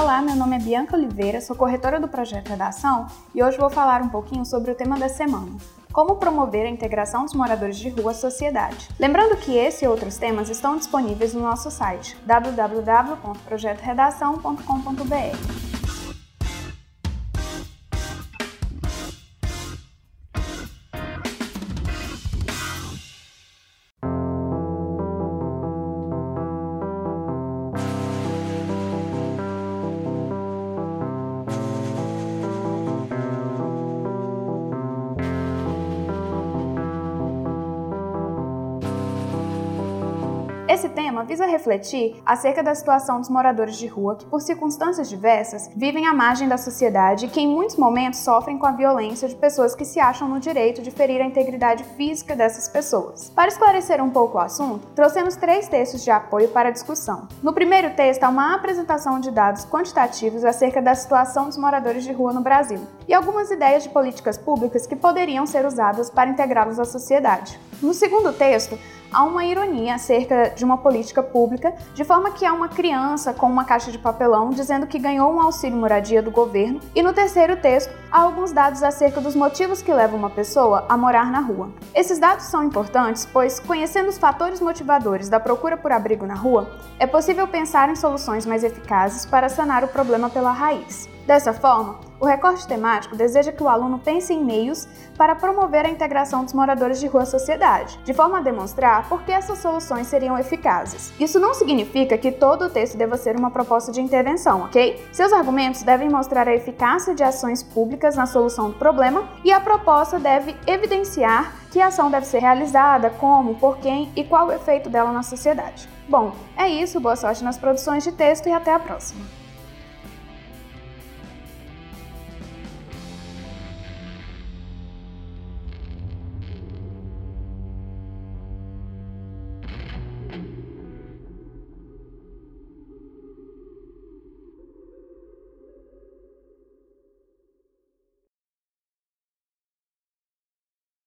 Olá, meu nome é Bianca Oliveira, sou corretora do projeto Redação e hoje vou falar um pouquinho sobre o tema da semana. Como promover a integração dos moradores de rua à sociedade. Lembrando que esse e outros temas estão disponíveis no nosso site www.projetoredação.com.br. Esse tema visa refletir acerca da situação dos moradores de rua que, por circunstâncias diversas, vivem à margem da sociedade e que, em muitos momentos, sofrem com a violência de pessoas que se acham no direito de ferir a integridade física dessas pessoas. Para esclarecer um pouco o assunto, trouxemos três textos de apoio para a discussão. No primeiro texto, há uma apresentação de dados quantitativos acerca da situação dos moradores de rua no Brasil e algumas ideias de políticas públicas que poderiam ser usadas para integrá-los à sociedade. No segundo texto, há uma ironia acerca de uma política pública, de forma que há uma criança com uma caixa de papelão dizendo que ganhou um auxílio moradia do governo, e no terceiro texto há alguns dados acerca dos motivos que levam uma pessoa a morar na rua. Esses dados são importantes, pois, conhecendo os fatores motivadores da procura por abrigo na rua, é possível pensar em soluções mais eficazes para sanar o problema pela raiz. Dessa forma, o recorte temático deseja que o aluno pense em meios para promover a integração dos moradores de rua à sociedade, de forma a demonstrar por que essas soluções seriam eficazes. Isso não significa que todo o texto deva ser uma proposta de intervenção, ok? Seus argumentos devem mostrar a eficácia de ações públicas na solução do problema e a proposta deve evidenciar que a ação deve ser realizada, como, por quem e qual o efeito dela na sociedade. Bom, é isso, boa sorte nas produções de texto e até a próxima!